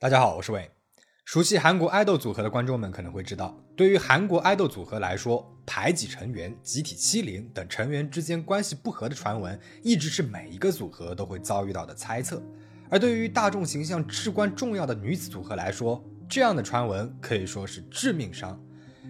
大家好，我是伟。熟悉韩国爱豆组合的观众们可能会知道，对于韩国爱豆组合来说，排挤成员、集体欺凌等成员之间关系不和的传闻，一直是每一个组合都会遭遇到的猜测。而对于大众形象至关重要的女子组合来说，这样的传闻可以说是致命伤。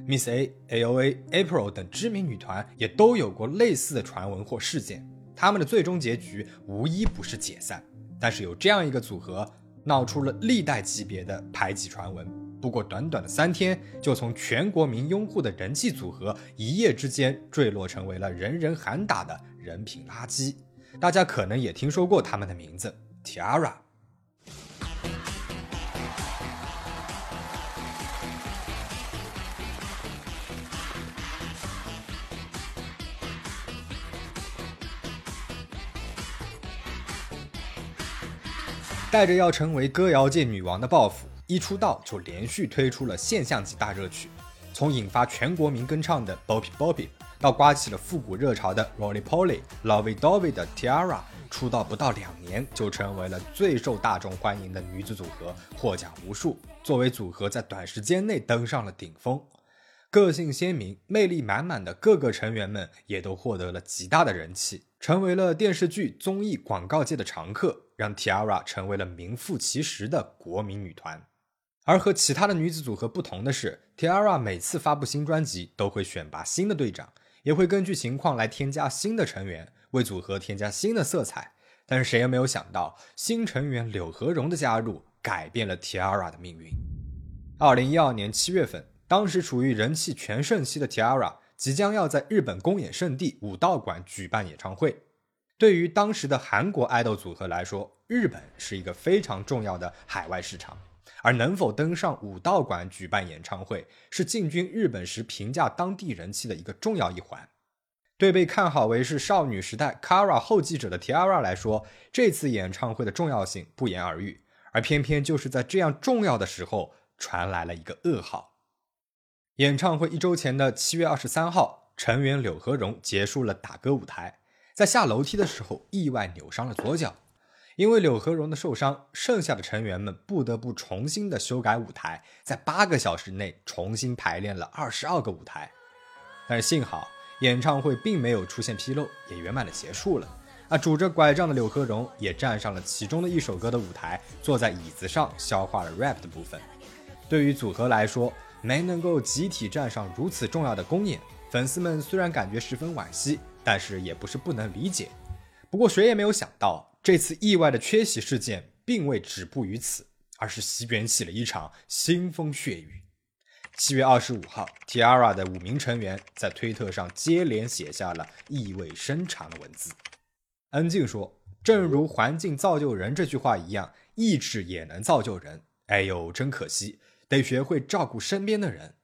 Miss A、A.O.A、April 等知名女团也都有过类似的传闻或事件，他们的最终结局无一不是解散。但是有这样一个组合。闹出了历代级别的排挤传闻，不过短短的三天，就从全国民拥护的人气组合，一夜之间坠落成为了人人喊打的人品垃圾。大家可能也听说过他们的名字，Tiara。带着要成为歌谣界女王的抱负，一出道就连续推出了现象级大热曲，从引发全国民跟唱的 Bobby Bobby，到刮起了复古热潮的 Rolly Polly、Lovey Dovey 的 Tiara，出道不到两年就成为了最受大众欢迎的女子组合，获奖无数。作为组合，在短时间内登上了顶峰。个性鲜明、魅力满满的各个成员们也都获得了极大的人气，成为了电视剧、综艺、广告界的常客，让 Tiara 成为了名副其实的国民女团。而和其他的女子组合不同的是，Tiara 每次发布新专辑都会选拔新的队长，也会根据情况来添加新的成员，为组合添加新的色彩。但是谁也没有想到，新成员柳和荣的加入改变了 Tiara 的命运。二零一二年七月份。当时处于人气全盛期的 Tiara 即将要在日本公演圣地武道馆举办演唱会。对于当时的韩国爱豆组合来说，日本是一个非常重要的海外市场，而能否登上武道馆举办演唱会，是进军日本时评价当地人气的一个重要一环。对被看好为是少女时代 Kara 后继者的 Tiara 来说，这次演唱会的重要性不言而喻。而偏偏就是在这样重要的时候，传来了一个噩耗。演唱会一周前的七月二十三号，成员柳和荣结束了打歌舞台，在下楼梯的时候意外扭伤了左脚。因为柳和荣的受伤，剩下的成员们不得不重新的修改舞台，在八个小时内重新排练了二十二个舞台。但是幸好，演唱会并没有出现纰漏，也圆满的结束了。啊，拄着拐杖的柳和荣也站上了其中的一首歌的舞台，坐在椅子上消化了 rap 的部分。对于组合来说，没能够集体站上如此重要的公演，粉丝们虽然感觉十分惋惜，但是也不是不能理解。不过谁也没有想到，这次意外的缺席事件并未止步于此，而是席卷起了一场腥风血雨。七月二十五号，Tiara 的五名成员在推特上接连写下了意味深长的文字。恩静说：“正如环境造就人这句话一样，意志也能造就人。哎呦，真可惜。”得学会照顾身边的人。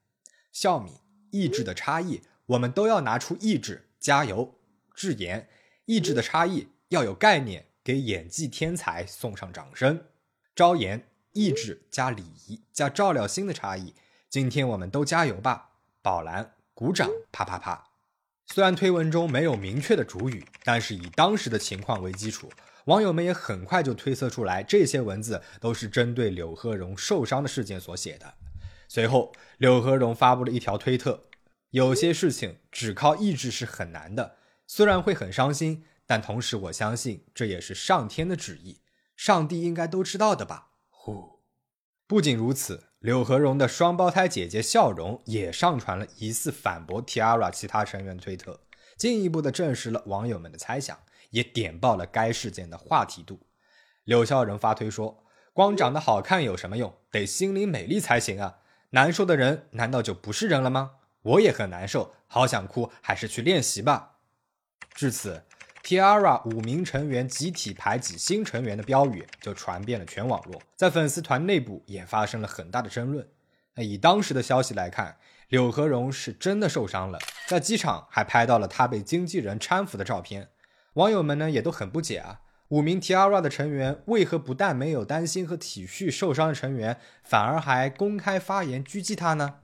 笑米意志的差异，我们都要拿出意志加油。智妍意志的差异要有概念，给演技天才送上掌声。昭妍意志加礼仪加照料心的差异，今天我们都加油吧。宝蓝鼓掌啪啪啪。虽然推文中没有明确的主语，但是以当时的情况为基础。网友们也很快就推测出来，这些文字都是针对柳和荣受伤的事件所写的。随后，柳和荣发布了一条推特：“有些事情只靠意志是很难的，虽然会很伤心，但同时我相信这也是上天的旨意，上帝应该都知道的吧。”呼！不仅如此，柳和荣的双胞胎姐姐笑容也上传了疑似反驳 Tiara 其他成员推特，进一步的证实了网友们的猜想。也点爆了该事件的话题度。柳孝仁发推说：“光长得好看有什么用？得心灵美丽才行啊！难受的人难道就不是人了吗？我也很难受，好想哭，还是去练习吧。”至此，Tiara 五名成员集体排挤新成员的标语就传遍了全网络，在粉丝团内部也发生了很大的争论。那以当时的消息来看，柳和荣是真的受伤了，在机场还拍到了他被经纪人搀扶的照片。网友们呢也都很不解啊，五名 Tiara 的成员为何不但没有担心和体恤受伤的成员，反而还公开发言狙击他呢？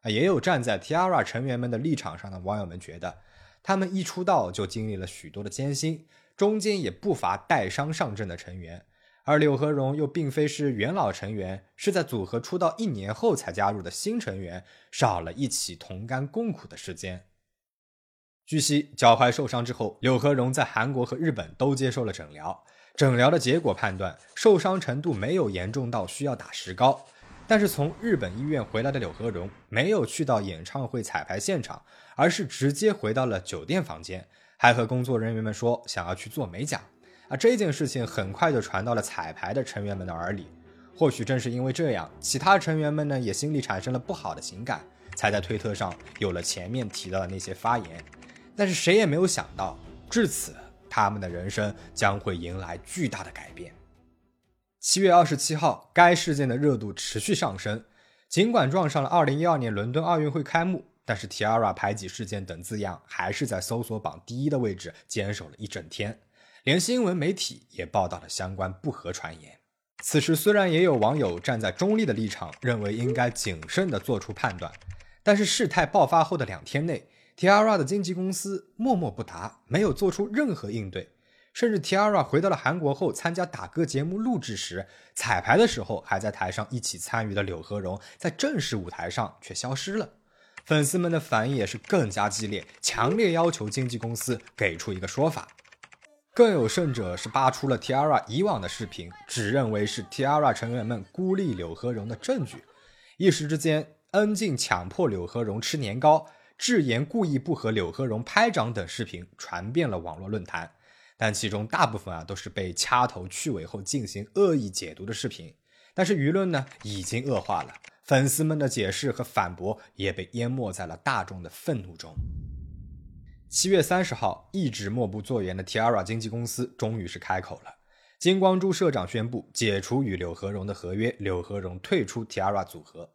啊，也有站在 Tiara 成员们的立场上的网友们觉得，他们一出道就经历了许多的艰辛，中间也不乏带伤上阵的成员，而柳和荣又并非是元老成员，是在组合出道一年后才加入的新成员，少了一起同甘共苦的时间。据悉，脚踝受伤之后，柳和荣在韩国和日本都接受了诊疗。诊疗的结果判断，受伤程度没有严重到需要打石膏。但是从日本医院回来的柳和荣没有去到演唱会彩排现场，而是直接回到了酒店房间，还和工作人员们说想要去做美甲。啊，这件事情很快就传到了彩排的成员们的耳里。或许正是因为这样，其他成员们呢也心里产生了不好的情感，才在推特上有了前面提到的那些发言。但是谁也没有想到，至此他们的人生将会迎来巨大的改变。七月二十七号，该事件的热度持续上升。尽管撞上了二零一二年伦敦奥运会开幕，但是 Tiara 排挤事件等字样还是在搜索榜第一的位置坚守了一整天，连新闻媒体也报道了相关不合传言。此时，虽然也有网友站在中立的立场，认为应该谨慎地做出判断，但是事态爆发后的两天内。Tiara 的经纪公司默默不答，没有做出任何应对，甚至 Tiara 回到了韩国后参加打歌节目录制时，彩排的时候还在台上一起参与的柳和荣，在正式舞台上却消失了。粉丝们的反应也是更加激烈，强烈要求经纪公司给出一个说法。更有甚者是扒出了 Tiara 以往的视频，只认为是 Tiara 成员们孤立柳和荣的证据。一时之间，恩静强迫柳和荣吃年糕。智言故意不和柳和荣拍掌等视频传遍了网络论坛，但其中大部分啊都是被掐头去尾后进行恶意解读的视频。但是舆论呢已经恶化了，粉丝们的解释和反驳也被淹没在了大众的愤怒中。七月三十号，一直默不作言的 Tiara 经纪公司终于是开口了，金光洙社长宣布解除与柳和荣的合约，柳和荣退出 Tiara 组合。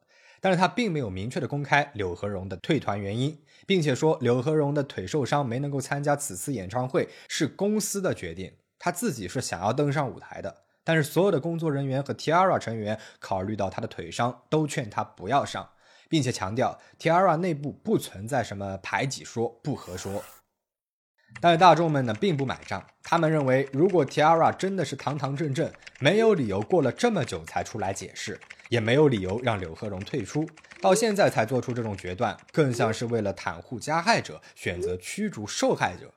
但是他并没有明确的公开柳和荣的退团原因，并且说柳和荣的腿受伤没能够参加此次演唱会是公司的决定，他自己是想要登上舞台的，但是所有的工作人员和 Tiara 成员考虑到他的腿伤，都劝他不要上，并且强调 Tiara 内部不存在什么排挤说不合说。但是大众们呢并不买账，他们认为如果 Tiara 真的是堂堂正正，没有理由过了这么久才出来解释。也没有理由让柳和荣退出，到现在才做出这种决断，更像是为了袒护加害者，选择驱逐受害者。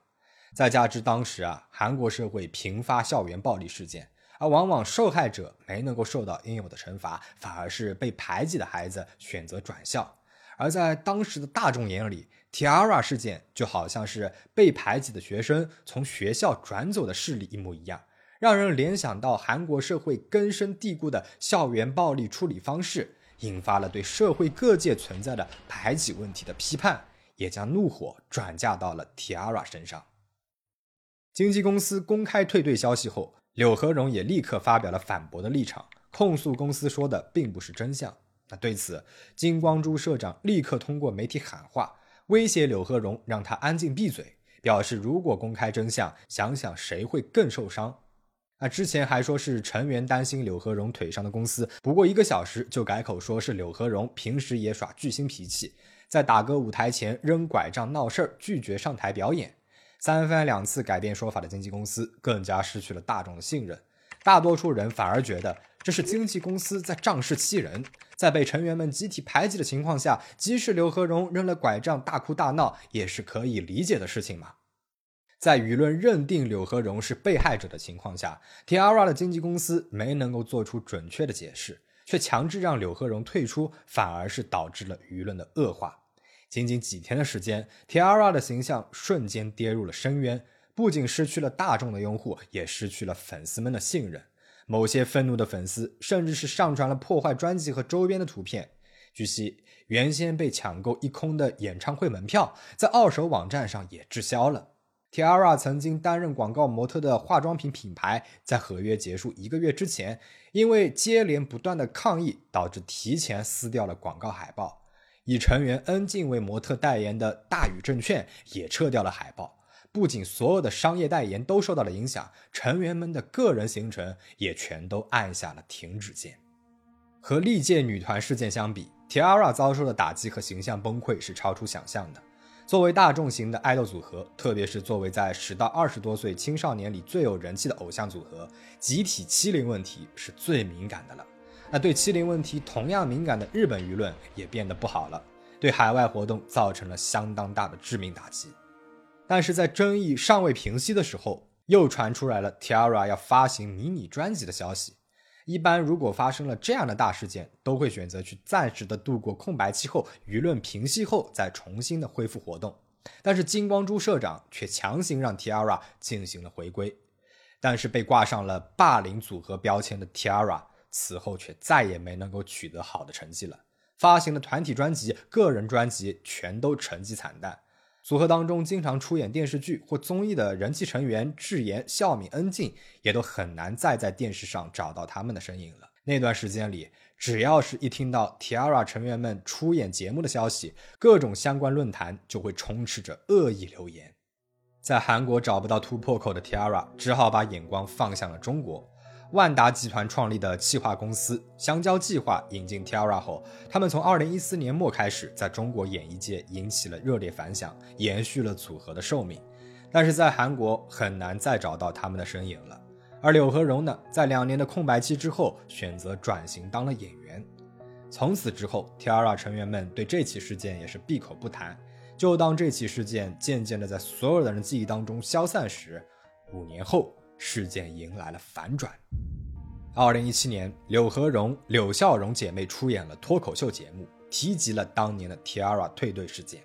再加之当时啊，韩国社会频发校园暴力事件，而往往受害者没能够受到应有的惩罚，反而是被排挤的孩子选择转校。而在当时的大众眼里，Tiara 事件就好像是被排挤的学生从学校转走的事例一模一样。让人联想到韩国社会根深蒂固的校园暴力处理方式，引发了对社会各界存在的排挤问题的批判，也将怒火转嫁到了 Tiara 身上。经纪公司公开退队消息后，柳和荣也立刻发表了反驳的立场，控诉公司说的并不是真相。那对此，金光洙社长立刻通过媒体喊话，威胁柳和荣让他安静闭嘴，表示如果公开真相，想想谁会更受伤。啊，之前还说是成员担心柳和荣腿伤的公司，不过一个小时就改口说是柳和荣平时也耍巨星脾气，在打歌舞台前扔拐杖闹事儿，拒绝上台表演。三番两次改变说法的经纪公司更加失去了大众的信任，大多数人反而觉得这是经纪公司在仗势欺人，在被成员们集体排挤的情况下，即使柳和荣扔了拐杖大哭大闹，也是可以理解的事情嘛。在舆论认定柳和荣是被害者的情况下，Tiara 的经纪公司没能够做出准确的解释，却强制让柳和荣退出，反而是导致了舆论的恶化。仅仅几天的时间，Tiara 的形象瞬间跌入了深渊，不仅失去了大众的拥护，也失去了粉丝们的信任。某些愤怒的粉丝甚至是上传了破坏专辑和周边的图片。据悉，原先被抢购一空的演唱会门票，在二手网站上也滞销了。Tiara 曾经担任广告模特的化妆品品牌，在合约结束一个月之前，因为接连不断的抗议，导致提前撕掉了广告海报。以成员恩静为模特代言的大宇证券也撤掉了海报。不仅所有的商业代言都受到了影响，成员们的个人行程也全都按下了停止键。和历届女团事件相比，Tiara 遭受的打击和形象崩溃是超出想象的。作为大众型的爱豆组合，特别是作为在十到二十多岁青少年里最有人气的偶像组合，集体欺凌问题是最敏感的了。那对欺凌问题同样敏感的日本舆论也变得不好了，对海外活动造成了相当大的致命打击。但是在争议尚未平息的时候，又传出来了 Tiara 要发行迷你专辑的消息。一般如果发生了这样的大事件，都会选择去暂时的度过空白期后，舆论平息后再重新的恢复活动。但是金光洙社长却强行让 Tiara 进行了回归。但是被挂上了霸凌组合标签的 Tiara 此后却再也没能够取得好的成绩了，发行的团体专辑、个人专辑全都成绩惨淡。组合当中经常出演电视剧或综艺的人气成员智妍、孝敏、恩静，也都很难再在电视上找到他们的身影了。那段时间里，只要是一听到 Tiara 成员们出演节目的消息，各种相关论坛就会充斥着恶意留言。在韩国找不到突破口的 Tiara，只好把眼光放向了中国。万达集团创立的企划公司香蕉计划引进 Tiara 后，他们从2014年末开始在中国演艺界引起了热烈反响，延续了组合的寿命。但是在韩国很难再找到他们的身影了。而柳和荣呢，在两年的空白期之后，选择转型当了演员。从此之后，Tiara 成员们对这起事件也是闭口不谈。就当这起事件渐渐的在所有的人记忆当中消散时，五年后。事件迎来了反转。二零一七年，柳和荣、柳孝荣姐妹出演了脱口秀节目，提及了当年的 Tiara 退队事件。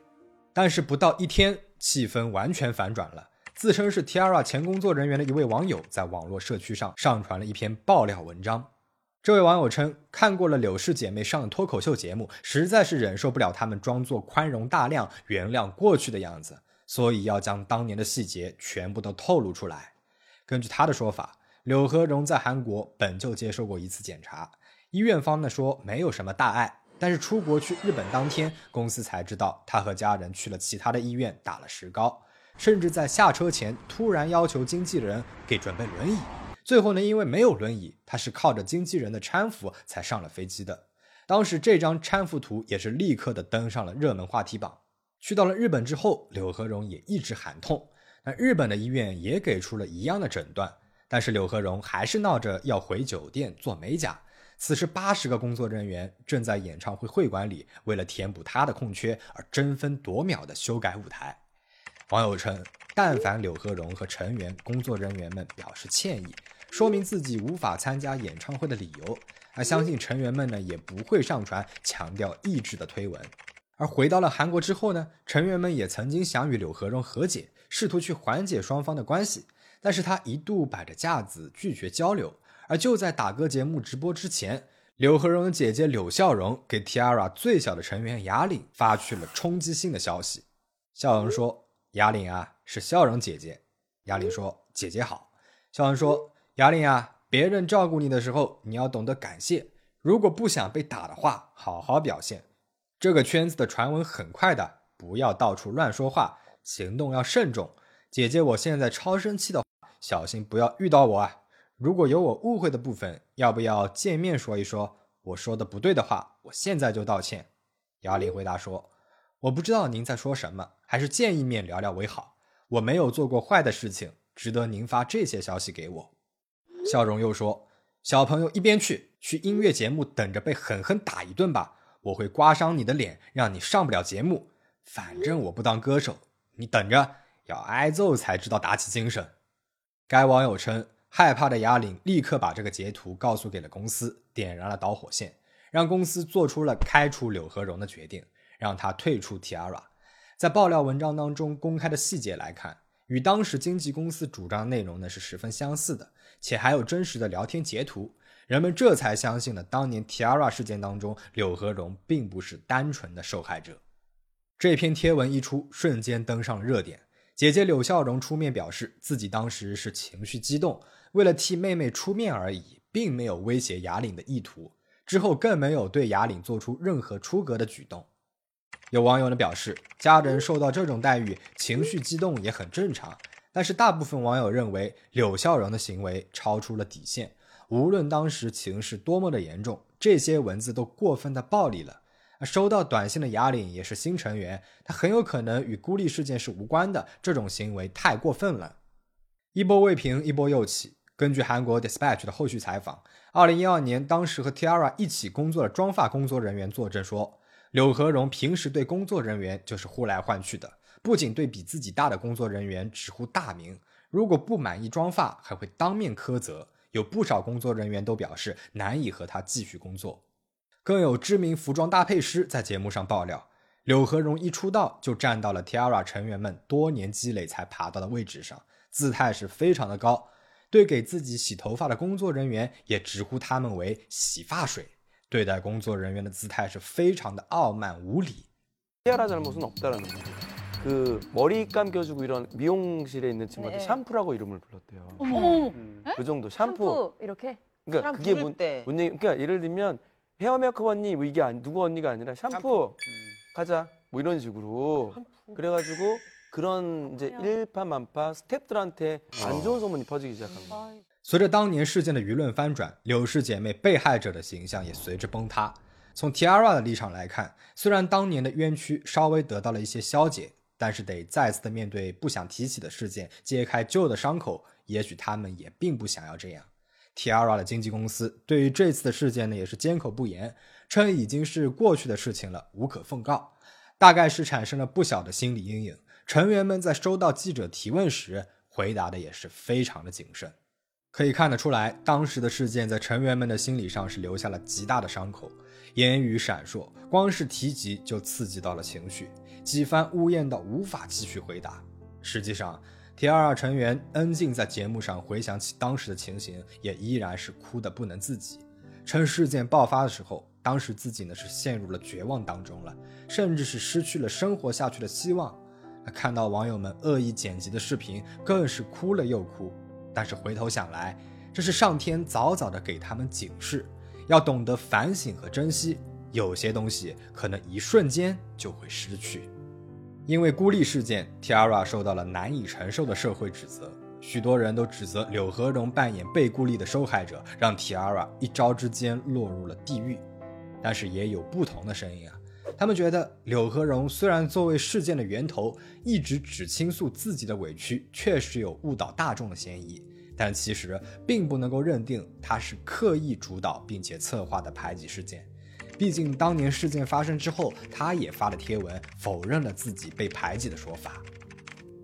但是不到一天，气氛完全反转了。自称是 Tiara 前工作人员的一位网友，在网络社区上上传了一篇爆料文章。这位网友称，看过了柳氏姐妹上的脱口秀节目，实在是忍受不了她们装作宽容大量、原谅过去的样子，所以要将当年的细节全部都透露出来。根据他的说法，柳和荣在韩国本就接受过一次检查，医院方呢说没有什么大碍，但是出国去日本当天，公司才知道他和家人去了其他的医院打了石膏，甚至在下车前突然要求经纪人给准备轮椅，最后呢因为没有轮椅，他是靠着经纪人的搀扶才上了飞机的。当时这张搀扶图也是立刻的登上了热门话题榜。去到了日本之后，柳和荣也一直喊痛。那日本的医院也给出了一样的诊断，但是柳和荣还是闹着要回酒店做美甲。此时，八十个工作人员正在演唱会会馆里，为了填补他的空缺而争分夺秒地修改舞台。网友称，但凡柳和荣和成员、工作人员们表示歉意，说明自己无法参加演唱会的理由，而相信成员们呢也不会上传强调意志的推文。而回到了韩国之后呢，成员们也曾经想与柳和荣和解。试图去缓解双方的关系，但是他一度摆着架子拒绝交流。而就在打歌节目直播之前，柳和荣姐姐柳笑荣给 Tiara 最小的成员雅玲发去了冲击性的消息。笑荣说：“雅玲啊，是笑荣姐姐。”雅玲说：“姐姐好。”笑荣说：“雅玲啊，别人照顾你的时候，你要懂得感谢。如果不想被打的话，好好表现。这个圈子的传闻很快的，不要到处乱说话。”行动要慎重，姐姐，我现在超生气的，小心不要遇到我啊！如果有我误会的部分，要不要见面说一说？我说的不对的话，我现在就道歉。雅玲回答说：“我不知道您在说什么，还是见一面聊聊为好。我没有做过坏的事情，值得您发这些消息给我。”笑容又说：“小朋友一边去，去音乐节目等着被狠狠打一顿吧！我会刮伤你的脸，让你上不了节目。反正我不当歌手。”你等着，要挨揍才知道打起精神。该网友称，害怕的哑铃立刻把这个截图告诉给了公司，点燃了导火线，让公司做出了开除柳和荣的决定，让他退出 Tiara。在爆料文章当中公开的细节来看，与当时经纪公司主张内容呢是十分相似的，且还有真实的聊天截图，人们这才相信了当年 Tiara 事件当中柳和荣并不是单纯的受害者。这篇贴文一出，瞬间登上了热点。姐姐柳笑荣出面表示，自己当时是情绪激动，为了替妹妹出面而已，并没有威胁雅玲的意图。之后更没有对雅玲做出任何出格的举动。有网友呢表示，家人受到这种待遇，情绪激动也很正常。但是大部分网友认为，柳笑荣的行为超出了底线。无论当时情势多么的严重，这些文字都过分的暴力了。收到短信的哑铃也是新成员，他很有可能与孤立事件是无关的。这种行为太过分了。一波未平，一波又起。根据韩国 Dispatch 的后续采访，二零一二年，当时和 Tiara 一起工作的妆发工作人员作证说，柳和荣平时对工作人员就是呼来唤去的，不仅对比自己大的工作人员直呼大名，如果不满意妆发，还会当面苛责。有不少工作人员都表示难以和他继续工作。更有知名服装搭配师在节目上爆料，柳和荣一出道就站到了 Tiara 成员们多年积累才爬到的位置上，姿态是非常的高。对给自己洗头发的工作人员也直呼他们为洗发水，对待工作人员的姿态是非常的傲慢无礼。 티아라 잘못은 없다라는 거죠. 그 머리 감겨주고 이런 미용실에 있는 친구한테 네. 샤프라고 이름을 불렀대요. 어머 어머 그 정도 샴푸. 샴푸 이렇게 그러니까 사람 그게 부를 뭔, 때. 뭔 얘기, 그러니까 예를 들면 헤어 메이크업 언니 뭐 이게 아니, 누구 언니가 아니라 샴푸, 가자 뭐 이런 식으로 그래가지고 그런 이제 일파만파 스탭들한테 안 좋은 소문이 퍼지기 시작한 거예요. 아, 随着当年事件的舆论翻转，柳氏姐妹被害者的形象也随之崩塌。从 Tiara 的立场来看，虽然当年的冤屈稍微得到了一些消解，但是得再次的面对不想提起的事件，揭开旧的伤口，也许他们也并不想要这样。 Tiara 的经纪公司对于这次的事件呢，也是缄口不言，称已经是过去的事情了，无可奉告。大概是产生了不小的心理阴影，成员们在收到记者提问时，回答的也是非常的谨慎。可以看得出来，当时的事件在成员们的心理上是留下了极大的伤口，言语闪烁，光是提及就刺激到了情绪，几番呜咽到无法继续回答。实际上，T22 成员恩静在节目上回想起当时的情形，也依然是哭得不能自己，称事件爆发的时候，当时自己呢是陷入了绝望当中了，甚至是失去了生活下去的希望。看到网友们恶意剪辑的视频，更是哭了又哭。但是回头想来，这是上天早早的给他们警示，要懂得反省和珍惜。有些东西可能一瞬间就会失去。因为孤立事件，Tara 受到了难以承受的社会指责，许多人都指责柳和荣扮演被孤立的受害者，让 Tara 一朝之间落入了地狱。但是也有不同的声音啊，他们觉得柳和荣虽然作为事件的源头，一直只倾诉自己的委屈，确实有误导大众的嫌疑，但其实并不能够认定他是刻意主导并且策划的排挤事件。毕竟当年事件发生之后，他也发了贴文否认了自己被排挤的说法。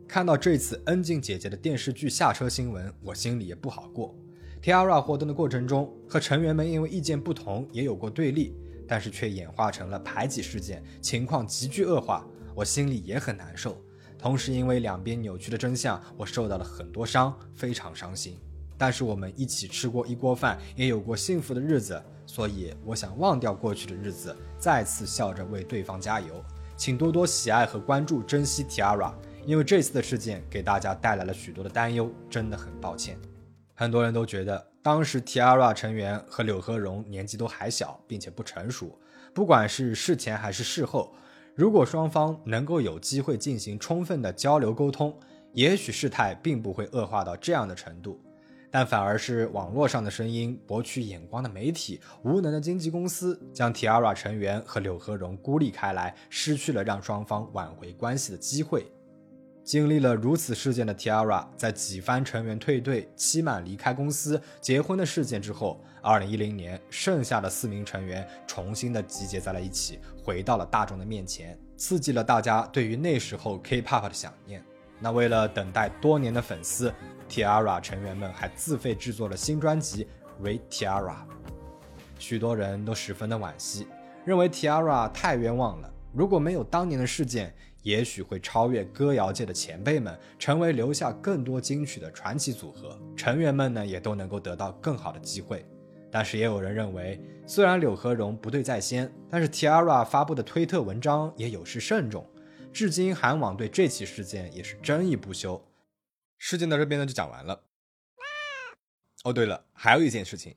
看到这次恩静姐姐的电视剧下车新闻，我心里也不好过。Tara 活动的过程中，和成员们因为意见不同也有过对立，但是却演化成了排挤事件，情况急剧恶化，我心里也很难受。同时，因为两边扭曲的真相，我受到了很多伤，非常伤心。但是我们一起吃过一锅饭，也有过幸福的日子，所以我想忘掉过去的日子，再次笑着为对方加油。请多多喜爱和关注，珍惜 Tiara，因为这次的事件给大家带来了许多的担忧，真的很抱歉。很多人都觉得当时 Tiara 成员和柳和荣年纪都还小，并且不成熟，不管是事前还是事后，如果双方能够有机会进行充分的交流沟通，也许事态并不会恶化到这样的程度。但反而是网络上的声音、博取眼光的媒体、无能的经纪公司，将 Tiara 成员和柳和荣孤立开来，失去了让双方挽回关系的机会。经历了如此事件的 Tiara，在几番成员退队、期满离开公司、结婚的事件之后，二零一零年，剩下的四名成员重新的集结在了一起，回到了大众的面前，刺激了大家对于那时候 K-pop 的想念。那为了等待多年的粉丝，Tiara 成员们还自费制作了新专辑《Re Tiara》，许多人都十分的惋惜，认为 Tiara 太冤枉了。如果没有当年的事件，也许会超越歌谣界的前辈们，成为留下更多金曲的传奇组合。成员们呢，也都能够得到更好的机会。但是也有人认为，虽然柳和荣不对在先，但是 Tiara 发布的推特文章也有失慎重。至今，韩网对这起事件也是争议不休。事件到这边呢就讲完了。哦，对了，还有一件事情。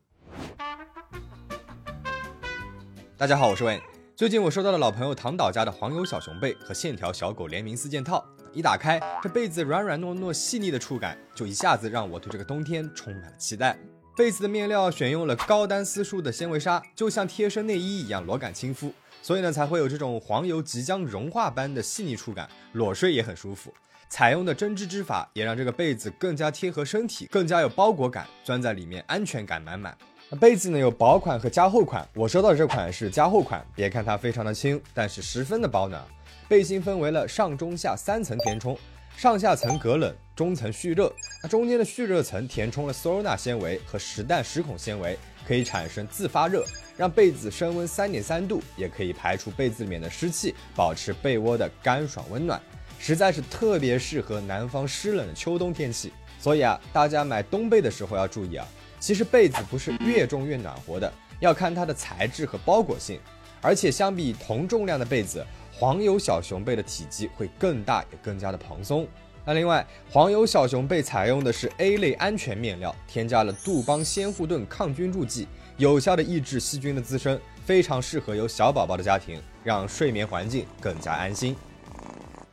大家好，我是 Van。最近我收到了老朋友唐导家的黄油小熊被和线条小狗联名四件套，一打开，这被子软软糯糯、细腻的触感，就一下子让我对这个冬天充满了期待。被子的面料选用了高丹丝数的纤维纱，就像贴身内衣一样裸感亲肤。所以呢才会有这种黄油即将融化般的细腻触感，裸睡也很舒服。采用的针织织法也让这个被子更加贴合身体，更加有包裹感，钻在里面安全感满满。那被子呢有薄款和加厚款，我收到的这款是加厚款，别看它非常的轻，但是十分的保暖。背心分为了上中下三层填充，上下层隔冷，中层蓄热。那中间的蓄热层填充了 Sorna 纤维和实弹十孔纤维，可以产生自发热，让被子升温三点三度，也可以排除被子里面的湿气，保持被窝的干爽温暖。实在是特别适合南方湿冷的秋冬天气，所以啊，大家买冬被的时候要注意啊。其实被子不是越重越暖和的，要看它的材质和包裹性。而且相比同重量的被子，黄油小熊被的体积会更大，也更加的蓬松。那另外，黄油小熊被采用的是 A 类安全面料，添加了杜邦鲜护盾抗菌助剂，有效的抑制细菌的滋生，非常适合有小宝宝的家庭，让睡眠环境更加安心。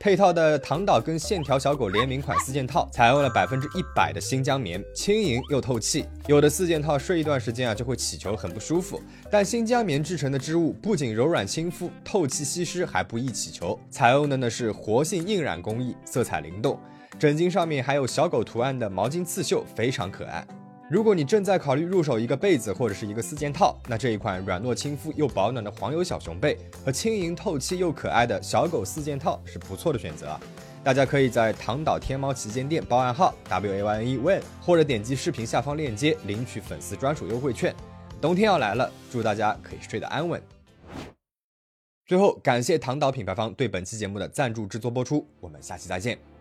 配套的唐岛跟线条小狗联名款四件套，采用了百分之一百的新疆棉，轻盈又透气。有的四件套睡一段时间啊，就会起球，很不舒服。但新疆棉制成的织物不仅柔软亲肤、透气吸湿，还不易起球。采用的呢是活性印染工艺，色彩灵动。枕巾上面还有小狗图案的毛巾刺绣，非常可爱。如果你正在考虑入手一个被子或者是一个四件套，那这一款软糯亲肤又保暖的黄油小熊被和轻盈透气又可爱的小狗四件套是不错的选择。大家可以在唐岛天猫旗舰店报暗号 W A Y N E WEN，或者点击视频下方链接领取粉丝专属优惠券。冬天要来了，祝大家可以睡得安稳。最后，感谢唐岛品牌方对本期节目的赞助制作播出，我们下期再见。